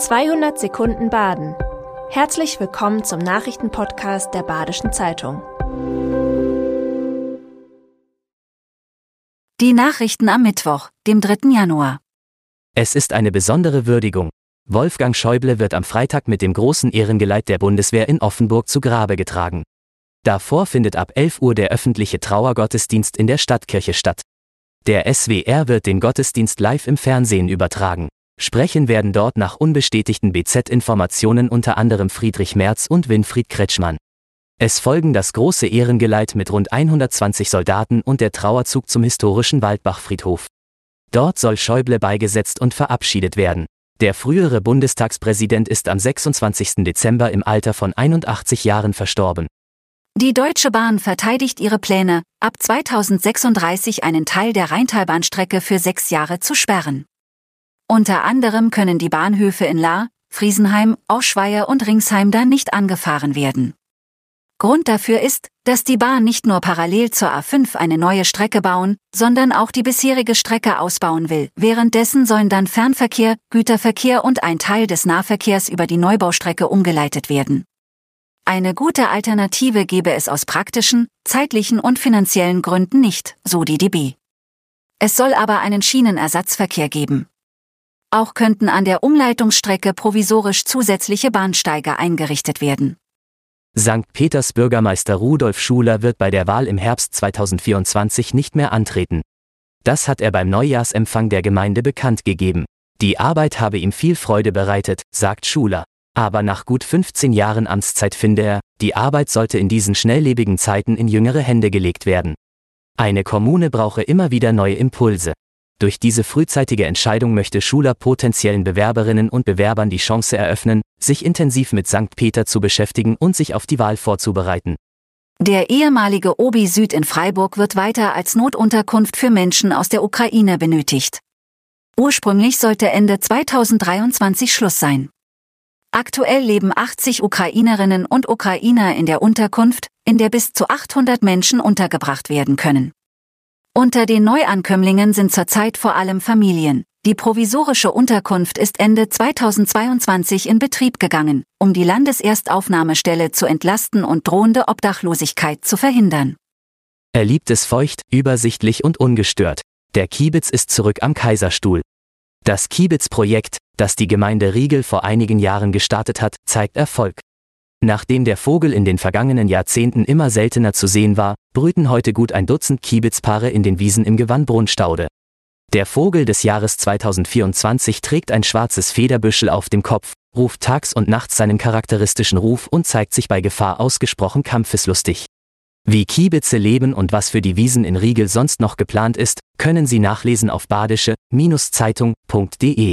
200 Sekunden Baden. Herzlich willkommen zum Nachrichtenpodcast der Badischen Zeitung. Die Nachrichten am Mittwoch, dem 3. Januar. Es ist eine besondere Würdigung. Wolfgang Schäuble wird am Freitag mit dem großen Ehrengeleit der Bundeswehr in Offenburg zu Grabe getragen. Davor findet ab 11 Uhr der öffentliche Trauergottesdienst in der Stadtkirche statt. Der SWR wird den Gottesdienst live im Fernsehen übertragen. Sprechen werden dort nach unbestätigten BZ-Informationen unter anderem Friedrich Merz und Winfried Kretschmann. Es folgen das große Ehrengeleit mit rund 120 Soldaten und der Trauerzug zum historischen Waldbachfriedhof. Dort soll Schäuble beigesetzt und verabschiedet werden. Der frühere Bundestagspräsident ist am 26. Dezember im Alter von 81 Jahren verstorben. Die Deutsche Bahn verteidigt ihre Pläne, ab 2036 einen Teil der Rheintalbahnstrecke für sechs Jahre zu sperren. Unter anderem können die Bahnhöfe in Lahr, Friesenheim, Auschweier und Ringsheim dann nicht angefahren werden. Grund dafür ist, dass die Bahn nicht nur parallel zur A5 eine neue Strecke bauen, sondern auch die bisherige Strecke ausbauen will. Währenddessen sollen dann Fernverkehr, Güterverkehr und ein Teil des Nahverkehrs über die Neubaustrecke umgeleitet werden. Eine gute Alternative gebe es aus praktischen, zeitlichen und finanziellen Gründen nicht, so die DB. Es soll aber einen Schienenersatzverkehr geben. Auch könnten an der Umleitungsstrecke provisorisch zusätzliche Bahnsteige eingerichtet werden. St. Peters Bürgermeister Rudolf Schuler wird bei der Wahl im Herbst 2024 nicht mehr antreten. Das hat er beim Neujahrsempfang der Gemeinde bekannt gegeben. Die Arbeit habe ihm viel Freude bereitet, sagt Schuler. Aber nach gut 15 Jahren Amtszeit finde er, die Arbeit sollte in diesen schnelllebigen Zeiten in jüngere Hände gelegt werden. Eine Kommune brauche immer wieder neue Impulse. Durch diese frühzeitige Entscheidung möchte Schuler potenziellen Bewerberinnen und Bewerbern die Chance eröffnen, sich intensiv mit St. Peter zu beschäftigen und sich auf die Wahl vorzubereiten. Der ehemalige Obi Süd in Freiburg wird weiter als Notunterkunft für Menschen aus der Ukraine benötigt. Ursprünglich sollte Ende 2023 Schluss sein. Aktuell leben 80 Ukrainerinnen und Ukrainer in der Unterkunft, in der bis zu 800 Menschen untergebracht werden können. Unter den Neuankömmlingen sind zurzeit vor allem Familien. Die provisorische Unterkunft ist Ende 2022 in Betrieb gegangen, um die Landeserstaufnahmestelle zu entlasten und drohende Obdachlosigkeit zu verhindern. Er liebt es feucht, übersichtlich und ungestört. Der Kiebitz ist zurück am Kaiserstuhl. Das Kiebitz-Projekt, das die Gemeinde Riegel vor einigen Jahren gestartet hat, zeigt Erfolg. Nachdem der Vogel in den vergangenen Jahrzehnten immer seltener zu sehen war, brüten heute gut ein Dutzend Kiebitzpaare in den Wiesen im Gewandbrunnstaude. Der Vogel des Jahres 2024 trägt ein schwarzes Federbüschel auf dem Kopf, ruft tags und nachts seinen charakteristischen Ruf und zeigt sich bei Gefahr ausgesprochen kampfeslustig. Wie Kiebitze leben und was für die Wiesen in Riegel sonst noch geplant ist, können Sie nachlesen auf badische-zeitung.de.